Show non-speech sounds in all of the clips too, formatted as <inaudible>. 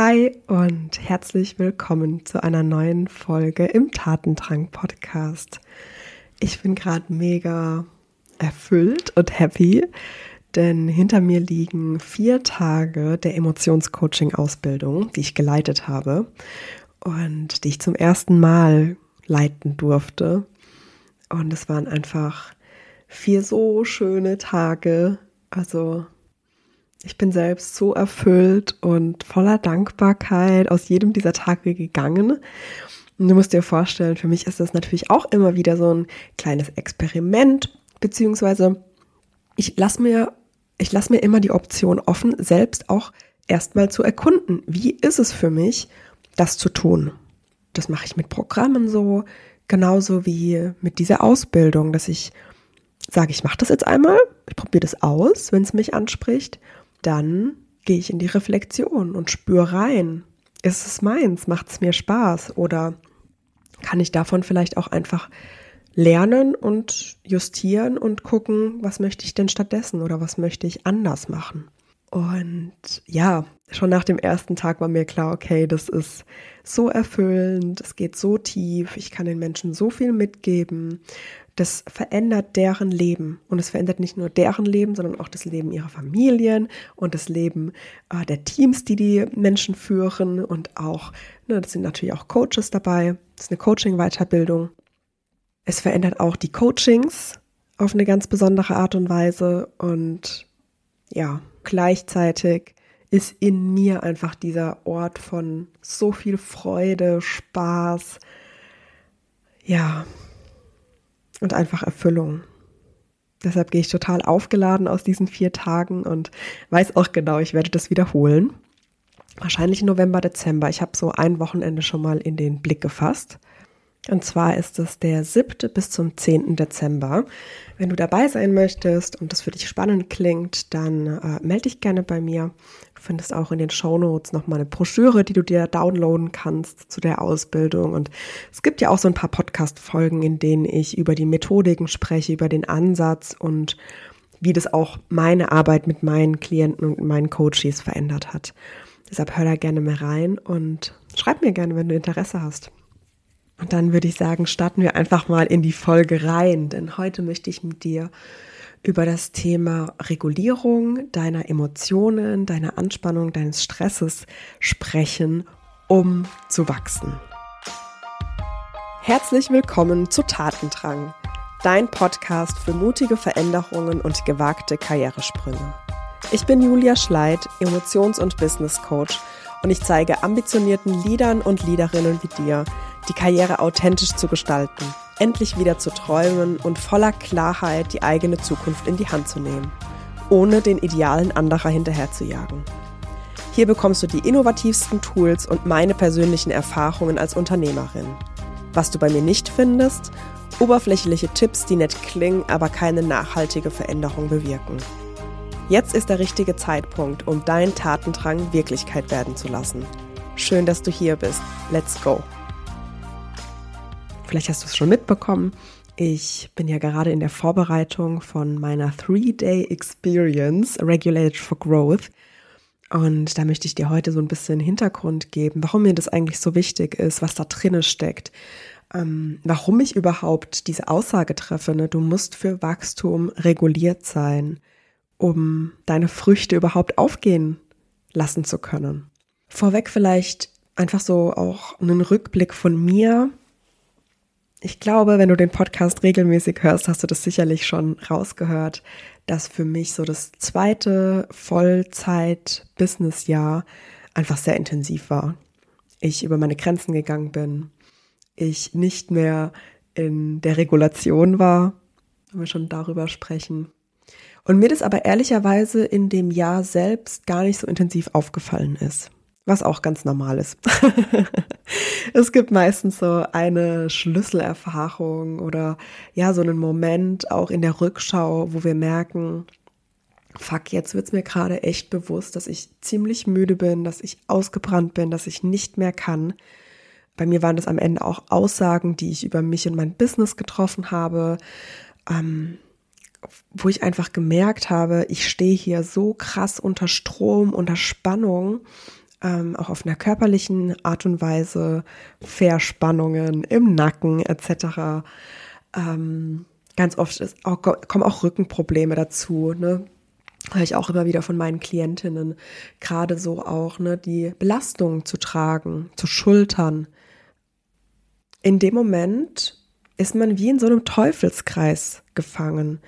Hi und herzlich willkommen zu einer neuen Folge im Tatendrang Podcast. Ich bin gerade mega erfüllt und happy, denn hinter mir liegen vier Tage der Emotionscoaching-Ausbildung, die ich geleitet habe und die ich zum ersten Mal leiten durfte. Und es waren einfach vier so schöne Tage. Also ich bin selbst so erfüllt und voller Dankbarkeit aus jedem dieser Tage gegangen. Und du musst dir vorstellen, für mich ist das natürlich auch immer wieder so ein kleines Experiment, beziehungsweise ich lasse mir, ich lasse mir immer die Option offen, selbst auch erstmal zu erkunden, wie ist es für mich, das zu tun. Das mache ich mit Programmen so, genauso wie mit dieser Ausbildung, dass ich sage, ich mache das jetzt einmal, ich probiere das aus, wenn es mich anspricht dann gehe ich in die Reflexion und spüre rein. Ist es meins? Macht es mir Spaß? Oder kann ich davon vielleicht auch einfach lernen und justieren und gucken, was möchte ich denn stattdessen oder was möchte ich anders machen? Und ja, schon nach dem ersten Tag war mir klar, okay, das ist so erfüllend, es geht so tief, ich kann den Menschen so viel mitgeben das verändert deren Leben. Und es verändert nicht nur deren Leben, sondern auch das Leben ihrer Familien und das Leben äh, der Teams, die die Menschen führen. Und auch, ne, das sind natürlich auch Coaches dabei. Das ist eine Coaching-Weiterbildung. Es verändert auch die Coachings auf eine ganz besondere Art und Weise. Und ja, gleichzeitig ist in mir einfach dieser Ort von so viel Freude, Spaß. Ja, und einfach Erfüllung. Deshalb gehe ich total aufgeladen aus diesen vier Tagen und weiß auch genau, ich werde das wiederholen. Wahrscheinlich November, Dezember. Ich habe so ein Wochenende schon mal in den Blick gefasst. Und zwar ist es der 7. bis zum 10. Dezember. Wenn du dabei sein möchtest und das für dich spannend klingt, dann äh, melde dich gerne bei mir. Du findest auch in den Show Notes nochmal eine Broschüre, die du dir downloaden kannst zu der Ausbildung. Und es gibt ja auch so ein paar Podcast-Folgen, in denen ich über die Methodiken spreche, über den Ansatz und wie das auch meine Arbeit mit meinen Klienten und meinen Coaches verändert hat. Deshalb hör da gerne mal rein und schreib mir gerne, wenn du Interesse hast. Und dann würde ich sagen, starten wir einfach mal in die Folge rein, denn heute möchte ich mit dir über das Thema Regulierung deiner Emotionen, deiner Anspannung, deines Stresses sprechen, um zu wachsen. Herzlich willkommen zu Tatendrang, dein Podcast für mutige Veränderungen und gewagte Karrieresprünge. Ich bin Julia Schleid, Emotions- und Business Coach und ich zeige ambitionierten Leadern und Leaderinnen wie dir, die Karriere authentisch zu gestalten, endlich wieder zu träumen und voller Klarheit die eigene Zukunft in die Hand zu nehmen, ohne den Idealen anderer hinterherzujagen. Hier bekommst du die innovativsten Tools und meine persönlichen Erfahrungen als Unternehmerin. Was du bei mir nicht findest, oberflächliche Tipps, die nett klingen, aber keine nachhaltige Veränderung bewirken. Jetzt ist der richtige Zeitpunkt, um deinen Tatendrang Wirklichkeit werden zu lassen. Schön, dass du hier bist. Let's go! Vielleicht hast du es schon mitbekommen. Ich bin ja gerade in der Vorbereitung von meiner Three-Day Experience Regulated for Growth. Und da möchte ich dir heute so ein bisschen Hintergrund geben, warum mir das eigentlich so wichtig ist, was da drinnen steckt. Ähm, warum ich überhaupt diese Aussage treffe, ne? du musst für Wachstum reguliert sein, um deine Früchte überhaupt aufgehen lassen zu können. Vorweg vielleicht einfach so auch einen Rückblick von mir, ich glaube, wenn du den Podcast regelmäßig hörst, hast du das sicherlich schon rausgehört, dass für mich so das zweite Vollzeit-Business-Jahr einfach sehr intensiv war. Ich über meine Grenzen gegangen bin, ich nicht mehr in der Regulation war, wenn wir schon darüber sprechen. Und mir das aber ehrlicherweise in dem Jahr selbst gar nicht so intensiv aufgefallen ist was auch ganz normal ist. <laughs> es gibt meistens so eine Schlüsselerfahrung oder ja, so einen Moment auch in der Rückschau, wo wir merken, fuck, jetzt wird's mir gerade echt bewusst, dass ich ziemlich müde bin, dass ich ausgebrannt bin, dass ich nicht mehr kann. Bei mir waren das am Ende auch Aussagen, die ich über mich und mein Business getroffen habe, ähm, wo ich einfach gemerkt habe, ich stehe hier so krass unter Strom, unter Spannung ähm, auch auf einer körperlichen Art und Weise, Verspannungen im Nacken etc. Ähm, ganz oft auch, kommen auch Rückenprobleme dazu. Ne? höre ich auch immer wieder von meinen Klientinnen, gerade so auch, ne, die Belastung zu tragen, zu schultern. In dem Moment ist man wie in so einem Teufelskreis gefangen.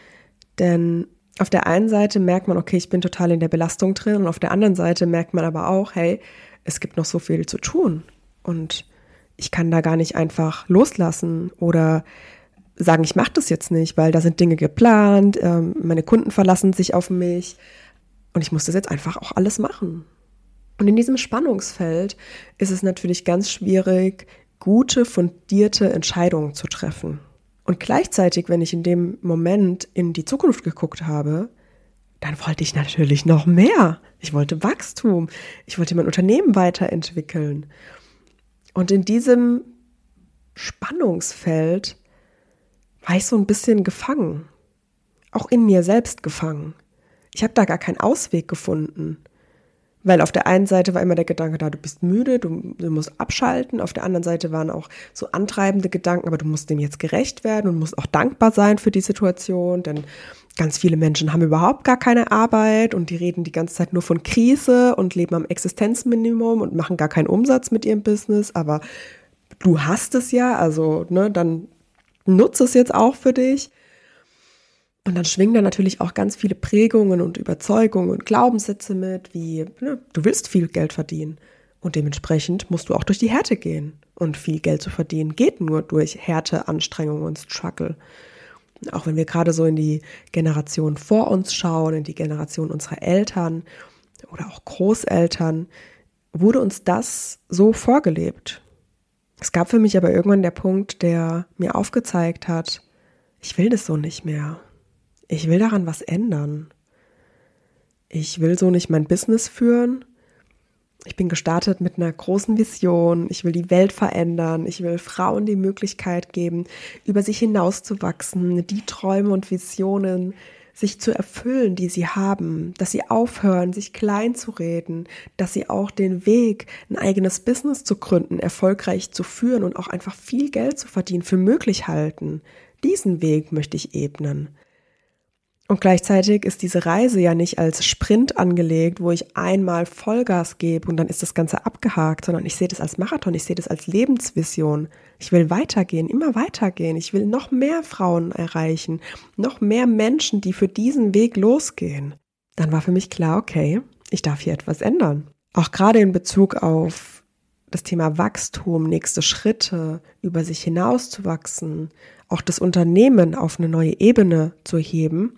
Denn auf der einen Seite merkt man, okay, ich bin total in der Belastung drin und auf der anderen Seite merkt man aber auch, hey, es gibt noch so viel zu tun und ich kann da gar nicht einfach loslassen oder sagen, ich mache das jetzt nicht, weil da sind Dinge geplant, ähm, meine Kunden verlassen sich auf mich und ich muss das jetzt einfach auch alles machen. Und in diesem Spannungsfeld ist es natürlich ganz schwierig, gute, fundierte Entscheidungen zu treffen. Und gleichzeitig, wenn ich in dem Moment in die Zukunft geguckt habe, dann wollte ich natürlich noch mehr. Ich wollte Wachstum. Ich wollte mein Unternehmen weiterentwickeln. Und in diesem Spannungsfeld war ich so ein bisschen gefangen. Auch in mir selbst gefangen. Ich habe da gar keinen Ausweg gefunden. Weil auf der einen Seite war immer der Gedanke da, du bist müde, du, du, musst abschalten. Auf der anderen Seite waren auch so antreibende Gedanken, aber du musst dem jetzt gerecht werden und musst auch dankbar sein für die Situation, denn ganz viele Menschen haben überhaupt gar keine Arbeit und die reden die ganze Zeit nur von Krise und leben am Existenzminimum und machen gar keinen Umsatz mit ihrem Business, aber du hast es ja, also ne, dann nutze es jetzt auch für dich. Und dann schwingen da natürlich auch ganz viele Prägungen und Überzeugungen und Glaubenssätze mit, wie ne, du willst viel Geld verdienen. Und dementsprechend musst du auch durch die Härte gehen. Und viel Geld zu verdienen geht nur durch Härte, Anstrengung und Struggle. Auch wenn wir gerade so in die Generation vor uns schauen, in die Generation unserer Eltern oder auch Großeltern, wurde uns das so vorgelebt. Es gab für mich aber irgendwann der Punkt, der mir aufgezeigt hat, ich will das so nicht mehr. Ich will daran was ändern. Ich will so nicht mein Business führen. Ich bin gestartet mit einer großen Vision. Ich will die Welt verändern. Ich will Frauen die Möglichkeit geben, über sich hinauszuwachsen, die Träume und Visionen sich zu erfüllen, die sie haben, dass sie aufhören, sich klein zu reden, dass sie auch den Weg, ein eigenes Business zu gründen, erfolgreich zu führen und auch einfach viel Geld zu verdienen, für möglich halten. Diesen Weg möchte ich ebnen. Und gleichzeitig ist diese Reise ja nicht als Sprint angelegt, wo ich einmal Vollgas gebe und dann ist das Ganze abgehakt, sondern ich sehe das als Marathon, ich sehe das als Lebensvision. Ich will weitergehen, immer weitergehen. Ich will noch mehr Frauen erreichen, noch mehr Menschen, die für diesen Weg losgehen. Dann war für mich klar, okay, ich darf hier etwas ändern. Auch gerade in Bezug auf das Thema Wachstum, nächste Schritte, über sich hinauszuwachsen, auch das Unternehmen auf eine neue Ebene zu heben,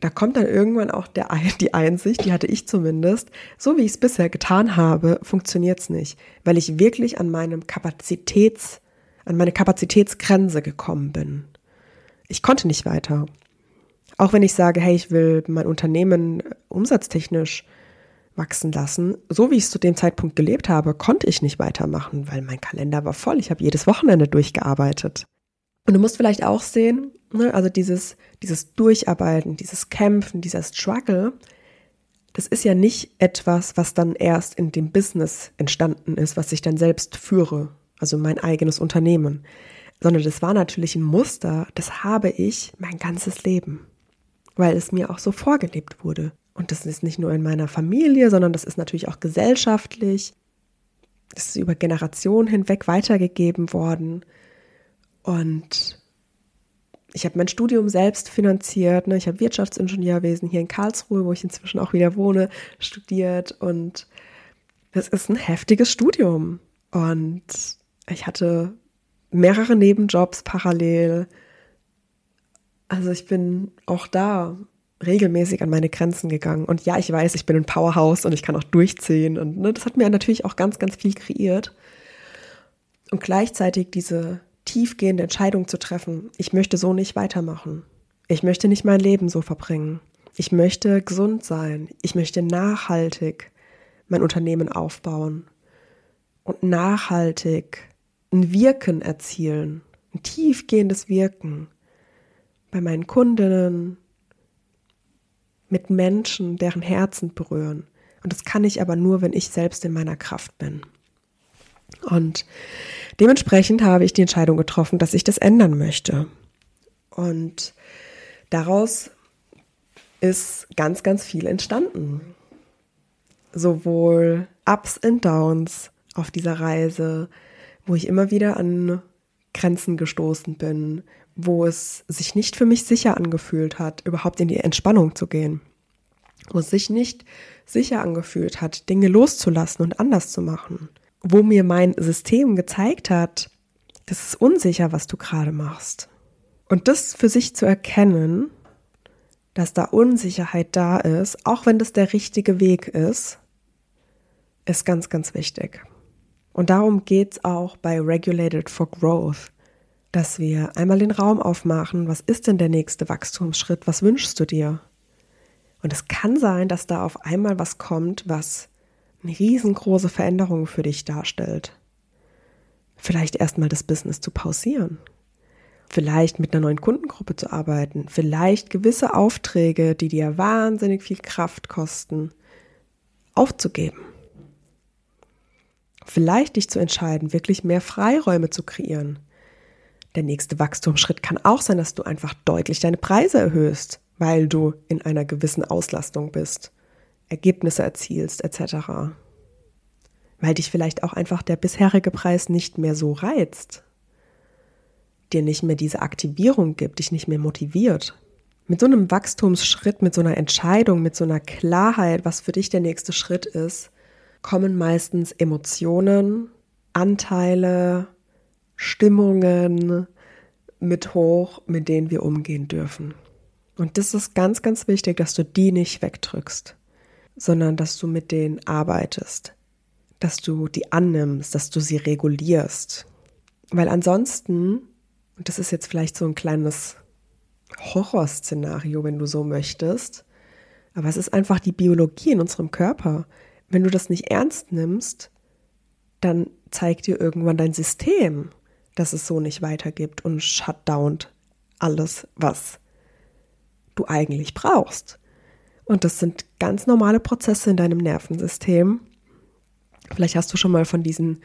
da kommt dann irgendwann auch der, die Einsicht, die hatte ich zumindest, so wie ich es bisher getan habe, funktioniert es nicht, weil ich wirklich an meinem Kapazitäts, an meine Kapazitätsgrenze gekommen bin. Ich konnte nicht weiter. Auch wenn ich sage, hey, ich will mein Unternehmen umsatztechnisch wachsen lassen, so wie ich es zu dem Zeitpunkt gelebt habe, konnte ich nicht weitermachen, weil mein Kalender war voll. Ich habe jedes Wochenende durchgearbeitet. Und du musst vielleicht auch sehen, ne, also dieses, dieses Durcharbeiten, dieses Kämpfen, dieser Struggle, das ist ja nicht etwas, was dann erst in dem Business entstanden ist, was ich dann selbst führe, also mein eigenes Unternehmen, sondern das war natürlich ein Muster, das habe ich mein ganzes Leben, weil es mir auch so vorgelebt wurde. Und das ist nicht nur in meiner Familie, sondern das ist natürlich auch gesellschaftlich. Das ist über Generationen hinweg weitergegeben worden. Und ich habe mein Studium selbst finanziert. Ne? Ich habe Wirtschaftsingenieurwesen hier in Karlsruhe, wo ich inzwischen auch wieder wohne, studiert. Und das ist ein heftiges Studium. Und ich hatte mehrere Nebenjobs parallel. Also ich bin auch da regelmäßig an meine Grenzen gegangen. Und ja, ich weiß, ich bin ein Powerhouse und ich kann auch durchziehen. Und ne, das hat mir natürlich auch ganz, ganz viel kreiert. Und gleichzeitig diese tiefgehende Entscheidung zu treffen, ich möchte so nicht weitermachen. Ich möchte nicht mein Leben so verbringen. Ich möchte gesund sein. Ich möchte nachhaltig mein Unternehmen aufbauen und nachhaltig ein Wirken erzielen, ein tiefgehendes Wirken bei meinen Kundinnen, mit Menschen, deren Herzen berühren. Und das kann ich aber nur, wenn ich selbst in meiner Kraft bin. Und dementsprechend habe ich die Entscheidung getroffen, dass ich das ändern möchte. Und daraus ist ganz, ganz viel entstanden. Sowohl Ups und Downs auf dieser Reise, wo ich immer wieder an Grenzen gestoßen bin, wo es sich nicht für mich sicher angefühlt hat, überhaupt in die Entspannung zu gehen, wo es sich nicht sicher angefühlt hat, Dinge loszulassen und anders zu machen, wo mir mein System gezeigt hat, das ist unsicher, was du gerade machst. Und das für sich zu erkennen, dass da Unsicherheit da ist, auch wenn das der richtige Weg ist, ist ganz, ganz wichtig. Und darum geht es auch bei Regulated for Growth, dass wir einmal den Raum aufmachen, was ist denn der nächste Wachstumsschritt, was wünschst du dir? Und es kann sein, dass da auf einmal was kommt, was eine riesengroße Veränderung für dich darstellt. Vielleicht erstmal das Business zu pausieren. Vielleicht mit einer neuen Kundengruppe zu arbeiten. Vielleicht gewisse Aufträge, die dir wahnsinnig viel Kraft kosten, aufzugeben. Vielleicht dich zu entscheiden, wirklich mehr Freiräume zu kreieren. Der nächste Wachstumsschritt kann auch sein, dass du einfach deutlich deine Preise erhöhst, weil du in einer gewissen Auslastung bist, Ergebnisse erzielst etc. Weil dich vielleicht auch einfach der bisherige Preis nicht mehr so reizt, dir nicht mehr diese Aktivierung gibt, dich nicht mehr motiviert. Mit so einem Wachstumsschritt, mit so einer Entscheidung, mit so einer Klarheit, was für dich der nächste Schritt ist, kommen meistens Emotionen, Anteile, Stimmungen mit hoch, mit denen wir umgehen dürfen. Und das ist ganz, ganz wichtig, dass du die nicht wegdrückst, sondern dass du mit denen arbeitest, dass du die annimmst, dass du sie regulierst. Weil ansonsten, und das ist jetzt vielleicht so ein kleines Horrorszenario, wenn du so möchtest, aber es ist einfach die Biologie in unserem Körper wenn du das nicht ernst nimmst, dann zeigt dir irgendwann dein System, dass es so nicht weitergibt und shutdownt alles, was du eigentlich brauchst. Und das sind ganz normale Prozesse in deinem Nervensystem. Vielleicht hast du schon mal von diesen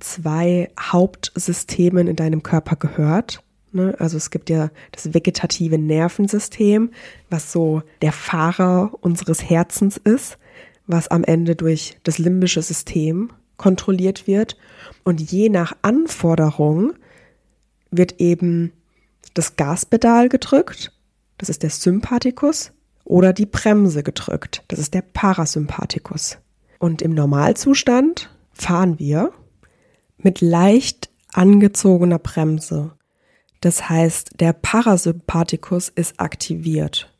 zwei Hauptsystemen in deinem Körper gehört. Ne? Also es gibt ja das vegetative Nervensystem, was so der Fahrer unseres Herzens ist was am Ende durch das limbische System kontrolliert wird. Und je nach Anforderung wird eben das Gaspedal gedrückt, das ist der Sympathikus, oder die Bremse gedrückt, das ist der Parasympathikus. Und im Normalzustand fahren wir mit leicht angezogener Bremse. Das heißt, der Parasympathikus ist aktiviert.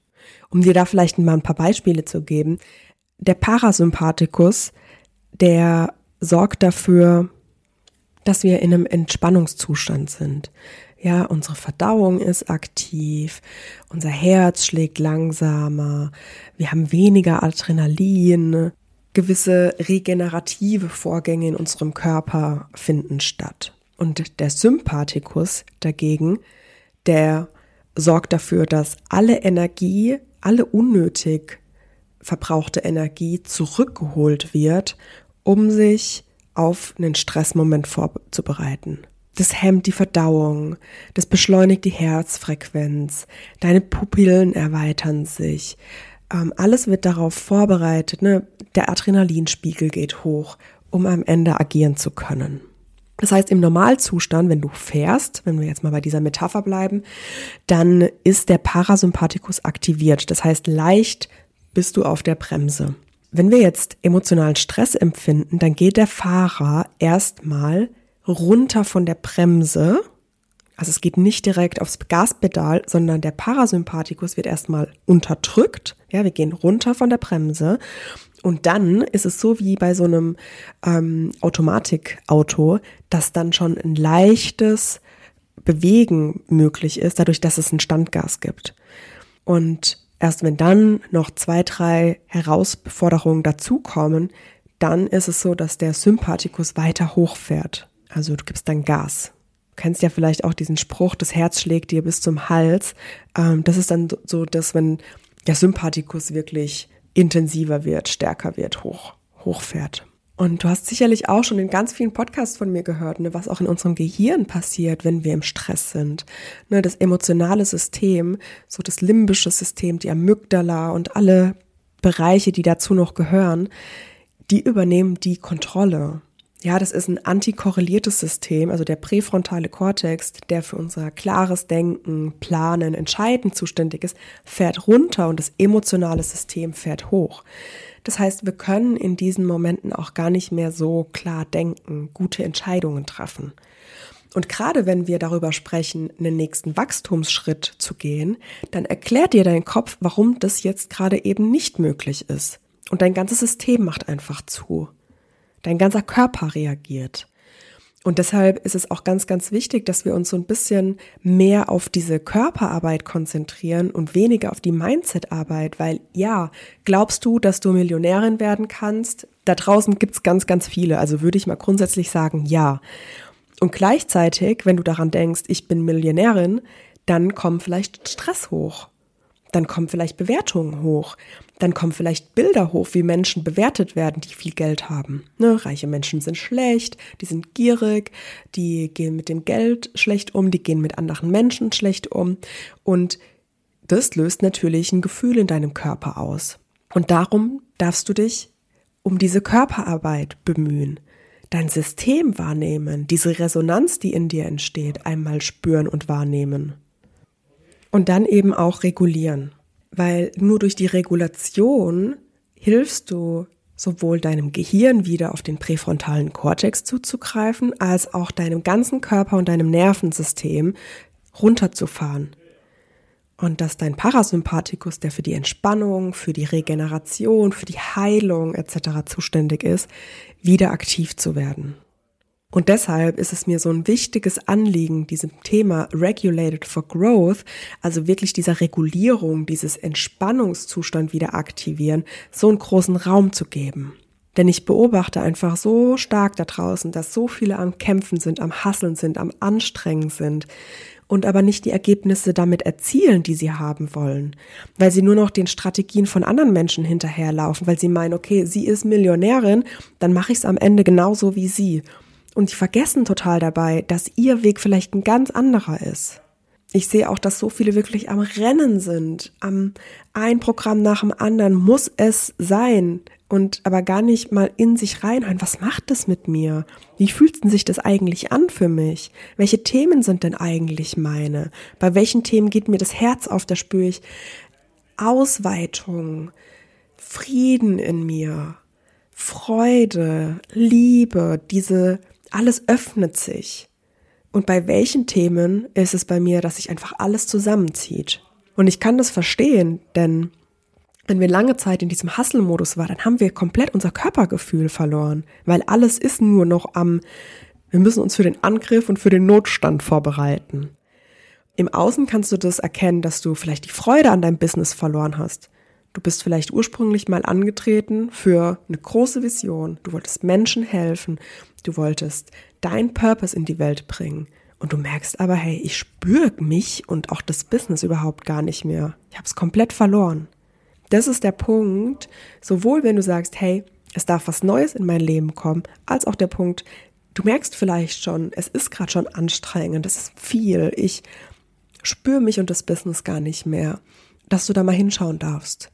Um dir da vielleicht mal ein paar Beispiele zu geben, der Parasympathikus, der sorgt dafür, dass wir in einem Entspannungszustand sind. Ja, unsere Verdauung ist aktiv, unser Herz schlägt langsamer, wir haben weniger Adrenalin, gewisse regenerative Vorgänge in unserem Körper finden statt. Und der Sympathikus dagegen, der sorgt dafür, dass alle Energie, alle unnötig verbrauchte Energie zurückgeholt wird, um sich auf einen Stressmoment vorzubereiten. Das hemmt die Verdauung, das beschleunigt die Herzfrequenz, deine Pupillen erweitern sich. Ähm, alles wird darauf vorbereitet, ne? der Adrenalinspiegel geht hoch, um am Ende agieren zu können. Das heißt, im Normalzustand, wenn du fährst, wenn wir jetzt mal bei dieser Metapher bleiben, dann ist der Parasympathikus aktiviert. Das heißt, leicht bist du auf der Bremse. Wenn wir jetzt emotionalen Stress empfinden, dann geht der Fahrer erstmal runter von der Bremse. Also es geht nicht direkt aufs Gaspedal, sondern der Parasympathikus wird erstmal unterdrückt. Ja, wir gehen runter von der Bremse. Und dann ist es so wie bei so einem ähm, Automatikauto, dass dann schon ein leichtes Bewegen möglich ist, dadurch, dass es ein Standgas gibt. Und Erst wenn dann noch zwei, drei Herausforderungen dazukommen, dann ist es so, dass der Sympathikus weiter hochfährt. Also du gibst dann Gas. Du kennst ja vielleicht auch diesen Spruch, das Herz schlägt dir bis zum Hals. Ähm, das ist dann so, dass wenn der Sympathikus wirklich intensiver wird, stärker wird, hoch, hochfährt. Und du hast sicherlich auch schon in ganz vielen Podcasts von mir gehört, ne, was auch in unserem Gehirn passiert, wenn wir im Stress sind. Ne, das emotionale System, so das limbische System, die Amygdala und alle Bereiche, die dazu noch gehören, die übernehmen die Kontrolle. Ja, das ist ein antikorreliertes System, also der präfrontale Kortex, der für unser klares Denken, Planen, Entscheiden zuständig ist, fährt runter und das emotionale System fährt hoch. Das heißt, wir können in diesen Momenten auch gar nicht mehr so klar denken, gute Entscheidungen treffen. Und gerade wenn wir darüber sprechen, einen nächsten Wachstumsschritt zu gehen, dann erklärt dir dein Kopf, warum das jetzt gerade eben nicht möglich ist. Und dein ganzes System macht einfach zu. Dein ganzer Körper reagiert. Und deshalb ist es auch ganz, ganz wichtig, dass wir uns so ein bisschen mehr auf diese Körperarbeit konzentrieren und weniger auf die Mindsetarbeit, weil ja, glaubst du, dass du Millionärin werden kannst? Da draußen gibt's ganz, ganz viele. Also würde ich mal grundsätzlich sagen, ja. Und gleichzeitig, wenn du daran denkst, ich bin Millionärin, dann kommt vielleicht Stress hoch. Dann kommen vielleicht Bewertungen hoch dann kommen vielleicht Bilder hoch, wie Menschen bewertet werden, die viel Geld haben. Ne? Reiche Menschen sind schlecht, die sind gierig, die gehen mit dem Geld schlecht um, die gehen mit anderen Menschen schlecht um. Und das löst natürlich ein Gefühl in deinem Körper aus. Und darum darfst du dich um diese Körperarbeit bemühen. Dein System wahrnehmen, diese Resonanz, die in dir entsteht, einmal spüren und wahrnehmen. Und dann eben auch regulieren weil nur durch die Regulation hilfst du sowohl deinem Gehirn wieder auf den präfrontalen Kortex zuzugreifen, als auch deinem ganzen Körper und deinem Nervensystem runterzufahren. Und dass dein Parasympathikus, der für die Entspannung, für die Regeneration, für die Heilung etc. zuständig ist, wieder aktiv zu werden. Und deshalb ist es mir so ein wichtiges Anliegen, diesem Thema Regulated for Growth, also wirklich dieser Regulierung, dieses Entspannungszustand wieder aktivieren, so einen großen Raum zu geben. Denn ich beobachte einfach so stark da draußen, dass so viele am Kämpfen sind, am Hasseln sind, am Anstrengen sind und aber nicht die Ergebnisse damit erzielen, die sie haben wollen, weil sie nur noch den Strategien von anderen Menschen hinterherlaufen, weil sie meinen, okay, sie ist Millionärin, dann mache ich es am Ende genauso wie sie. Und die vergessen total dabei, dass ihr Weg vielleicht ein ganz anderer ist. Ich sehe auch, dass so viele wirklich am Rennen sind, am ein Programm nach dem anderen muss es sein und aber gar nicht mal in sich reinhören. Was macht das mit mir? Wie fühlt sich das eigentlich an für mich? Welche Themen sind denn eigentlich meine? Bei welchen Themen geht mir das Herz auf? Da spüre ich Ausweitung, Frieden in mir, Freude, Liebe, diese alles öffnet sich. Und bei welchen Themen ist es bei mir, dass sich einfach alles zusammenzieht? Und ich kann das verstehen, denn wenn wir lange Zeit in diesem Hustle-Modus waren, dann haben wir komplett unser Körpergefühl verloren, weil alles ist nur noch am, wir müssen uns für den Angriff und für den Notstand vorbereiten. Im Außen kannst du das erkennen, dass du vielleicht die Freude an deinem Business verloren hast. Du bist vielleicht ursprünglich mal angetreten für eine große Vision. Du wolltest Menschen helfen. Du wolltest dein Purpose in die Welt bringen. Und du merkst aber, hey, ich spüre mich und auch das Business überhaupt gar nicht mehr. Ich habe es komplett verloren. Das ist der Punkt, sowohl wenn du sagst, hey, es darf was Neues in mein Leben kommen, als auch der Punkt, du merkst vielleicht schon, es ist gerade schon anstrengend, es ist viel, ich spüre mich und das Business gar nicht mehr, dass du da mal hinschauen darfst.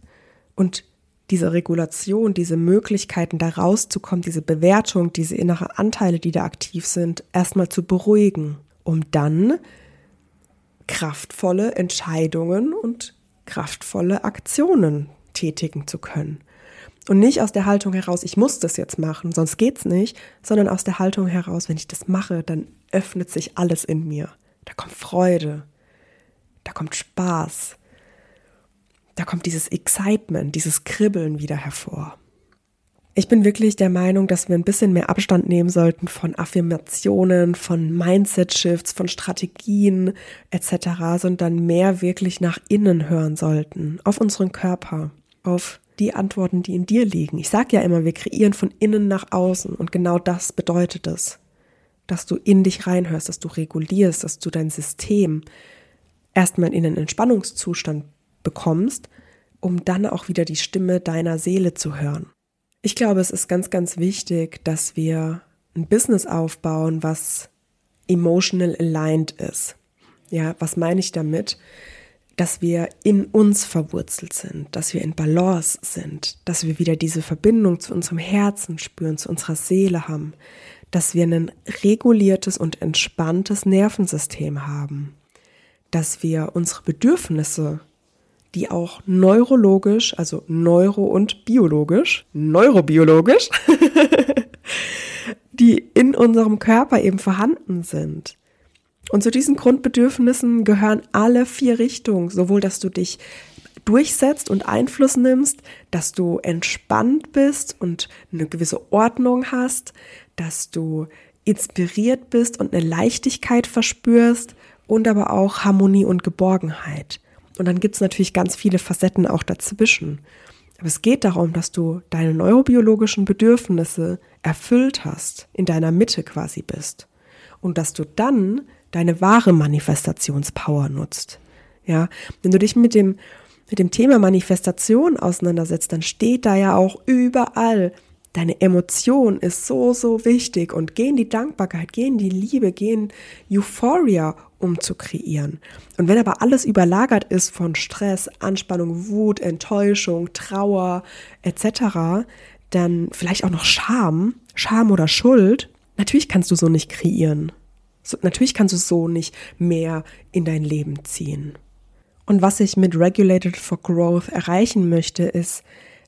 Und diese Regulation, diese Möglichkeiten, da rauszukommen, diese Bewertung, diese innere Anteile, die da aktiv sind, erstmal zu beruhigen, um dann kraftvolle Entscheidungen und kraftvolle Aktionen tätigen zu können. Und nicht aus der Haltung heraus, ich muss das jetzt machen, sonst geht's nicht, sondern aus der Haltung heraus, wenn ich das mache, dann öffnet sich alles in mir. Da kommt Freude, da kommt Spaß, da kommt dieses Excitement, dieses Kribbeln wieder hervor. Ich bin wirklich der Meinung, dass wir ein bisschen mehr Abstand nehmen sollten von Affirmationen, von Mindset-Shifts, von Strategien etc., sondern mehr wirklich nach innen hören sollten, auf unseren Körper, auf die Antworten, die in dir liegen. Ich sage ja immer, wir kreieren von innen nach außen und genau das bedeutet es, dass du in dich reinhörst, dass du regulierst, dass du dein System erstmal in einen Entspannungszustand bekommst, um dann auch wieder die Stimme deiner Seele zu hören. Ich glaube, es ist ganz, ganz wichtig, dass wir ein Business aufbauen, was emotional aligned ist. Ja, was meine ich damit? Dass wir in uns verwurzelt sind, dass wir in Balance sind, dass wir wieder diese Verbindung zu unserem Herzen spüren, zu unserer Seele haben, dass wir ein reguliertes und entspanntes Nervensystem haben, dass wir unsere Bedürfnisse die auch neurologisch, also neuro- und biologisch, neurobiologisch, <laughs> die in unserem Körper eben vorhanden sind. Und zu diesen Grundbedürfnissen gehören alle vier Richtungen, sowohl dass du dich durchsetzt und Einfluss nimmst, dass du entspannt bist und eine gewisse Ordnung hast, dass du inspiriert bist und eine Leichtigkeit verspürst und aber auch Harmonie und Geborgenheit. Und dann gibt es natürlich ganz viele Facetten auch dazwischen. Aber es geht darum, dass du deine neurobiologischen Bedürfnisse erfüllt hast, in deiner Mitte quasi bist. Und dass du dann deine wahre Manifestationspower nutzt. Ja, wenn du dich mit dem, mit dem Thema Manifestation auseinandersetzt, dann steht da ja auch überall, deine Emotion ist so, so wichtig und geh in die Dankbarkeit, geh in die Liebe, geh in Euphoria um zu kreieren. Und wenn aber alles überlagert ist von Stress, Anspannung, Wut, Enttäuschung, Trauer etc., dann vielleicht auch noch Scham, Scham oder Schuld, natürlich kannst du so nicht kreieren. So, natürlich kannst du so nicht mehr in dein Leben ziehen. Und was ich mit Regulated for Growth erreichen möchte, ist,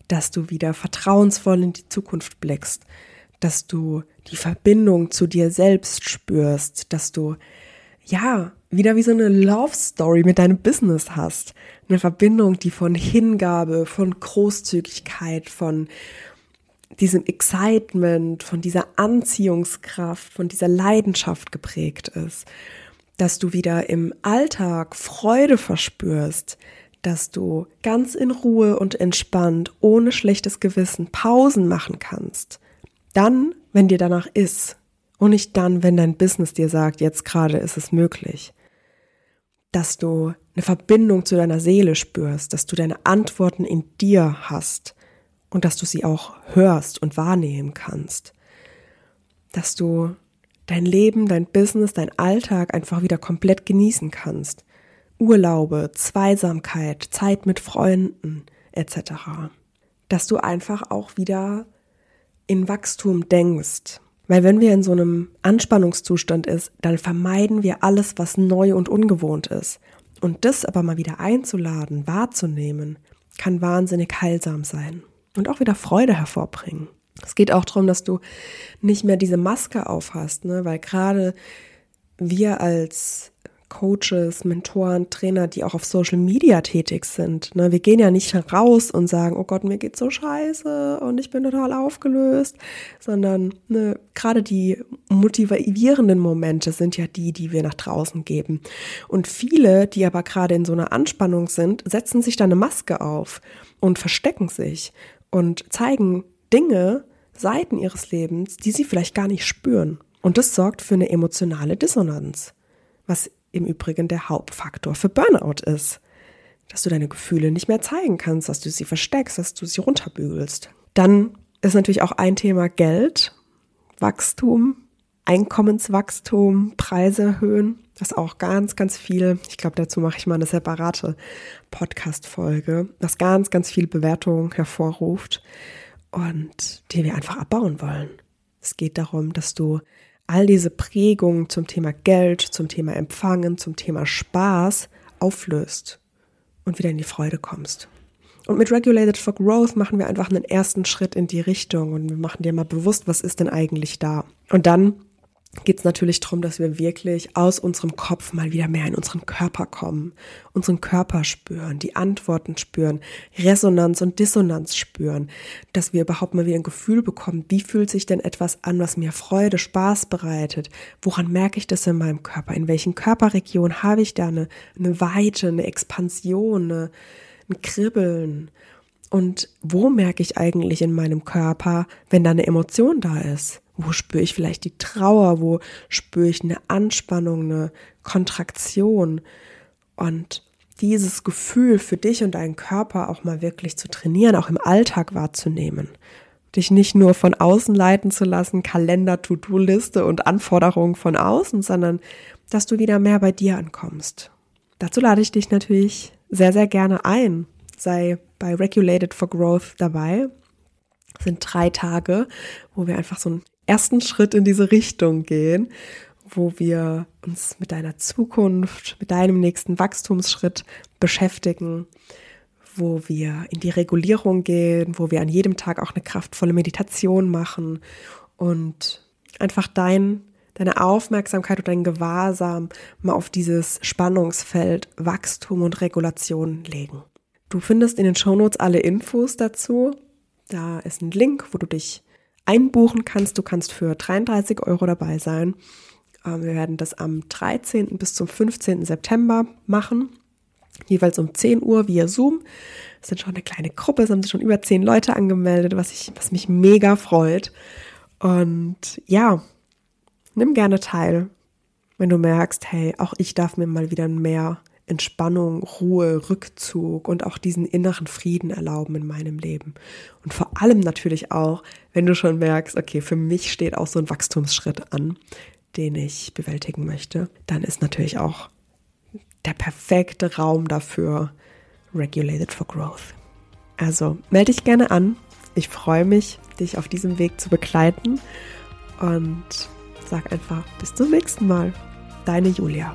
dass du wieder vertrauensvoll in die Zukunft blickst, dass du die Verbindung zu dir selbst spürst, dass du ja, wieder wie so eine Love Story mit deinem Business hast. Eine Verbindung, die von Hingabe, von Großzügigkeit, von diesem Excitement, von dieser Anziehungskraft, von dieser Leidenschaft geprägt ist. Dass du wieder im Alltag Freude verspürst, dass du ganz in Ruhe und entspannt, ohne schlechtes Gewissen Pausen machen kannst. Dann, wenn dir danach ist, und nicht dann, wenn dein Business dir sagt, jetzt gerade ist es möglich. Dass du eine Verbindung zu deiner Seele spürst, dass du deine Antworten in dir hast und dass du sie auch hörst und wahrnehmen kannst. Dass du dein Leben, dein Business, dein Alltag einfach wieder komplett genießen kannst. Urlaube, Zweisamkeit, Zeit mit Freunden etc. Dass du einfach auch wieder in Wachstum denkst, weil wenn wir in so einem Anspannungszustand ist, dann vermeiden wir alles, was neu und ungewohnt ist. Und das aber mal wieder einzuladen, wahrzunehmen, kann wahnsinnig heilsam sein und auch wieder Freude hervorbringen. Es geht auch darum, dass du nicht mehr diese Maske aufhast, ne? weil gerade wir als Coaches, Mentoren, Trainer, die auch auf Social Media tätig sind. Ne? Wir gehen ja nicht raus und sagen, oh Gott, mir geht's so scheiße und ich bin total aufgelöst, sondern ne, gerade die motivierenden Momente sind ja die, die wir nach draußen geben. Und viele, die aber gerade in so einer Anspannung sind, setzen sich da eine Maske auf und verstecken sich und zeigen Dinge, Seiten ihres Lebens, die sie vielleicht gar nicht spüren. Und das sorgt für eine emotionale Dissonanz, was im Übrigen der Hauptfaktor für Burnout ist. Dass du deine Gefühle nicht mehr zeigen kannst, dass du sie versteckst, dass du sie runterbügelst. Dann ist natürlich auch ein Thema Geld, Wachstum, Einkommenswachstum, Preise erhöhen. Das ist auch ganz, ganz viel. Ich glaube, dazu mache ich mal eine separate Podcast-Folge, das ganz, ganz viel Bewertung hervorruft und die wir einfach abbauen wollen. Es geht darum, dass du all diese Prägungen zum Thema Geld, zum Thema Empfangen, zum Thema Spaß auflöst und wieder in die Freude kommst. Und mit Regulated for Growth machen wir einfach einen ersten Schritt in die Richtung und wir machen dir mal bewusst, was ist denn eigentlich da. Und dann geht es natürlich darum, dass wir wirklich aus unserem Kopf mal wieder mehr in unseren Körper kommen, unseren Körper spüren, die Antworten spüren, Resonanz und Dissonanz spüren, dass wir überhaupt mal wieder ein Gefühl bekommen, wie fühlt sich denn etwas an, was mir Freude, Spaß bereitet, woran merke ich das in meinem Körper, in welchen Körperregionen habe ich da eine, eine Weite, eine Expansion, ein Kribbeln? Und wo merke ich eigentlich in meinem Körper, wenn da eine Emotion da ist? Wo spüre ich vielleicht die Trauer? Wo spüre ich eine Anspannung, eine Kontraktion? Und dieses Gefühl für dich und deinen Körper auch mal wirklich zu trainieren, auch im Alltag wahrzunehmen. Dich nicht nur von außen leiten zu lassen, Kalender, To-Do-Liste und Anforderungen von außen, sondern dass du wieder mehr bei dir ankommst. Dazu lade ich dich natürlich sehr, sehr gerne ein. Sei bei Regulated for Growth dabei. Das sind drei Tage, wo wir einfach so einen ersten Schritt in diese Richtung gehen wo wir uns mit deiner Zukunft, mit deinem nächsten Wachstumsschritt beschäftigen, wo wir in die Regulierung gehen, wo wir an jedem Tag auch eine kraftvolle Meditation machen und einfach dein, deine Aufmerksamkeit und dein Gewahrsam mal auf dieses Spannungsfeld Wachstum und Regulation legen. Du findest in den Shownotes alle Infos dazu. Da ist ein Link, wo du dich einbuchen kannst. Du kannst für 33 Euro dabei sein. Ähm, wir werden das am 13. bis zum 15. September machen. Jeweils um 10 Uhr via Zoom. Es sind schon eine kleine Gruppe, es haben sich schon über 10 Leute angemeldet, was, ich, was mich mega freut. Und ja, nimm gerne teil, wenn du merkst, hey, auch ich darf mir mal wieder mehr Entspannung, Ruhe, Rückzug und auch diesen inneren Frieden erlauben in meinem Leben. Und vor allem natürlich auch, wenn du schon merkst, okay, für mich steht auch so ein Wachstumsschritt an, den ich bewältigen möchte, dann ist natürlich auch der perfekte Raum dafür Regulated for Growth. Also melde dich gerne an. Ich freue mich, dich auf diesem Weg zu begleiten und sag einfach bis zum nächsten Mal. Deine Julia.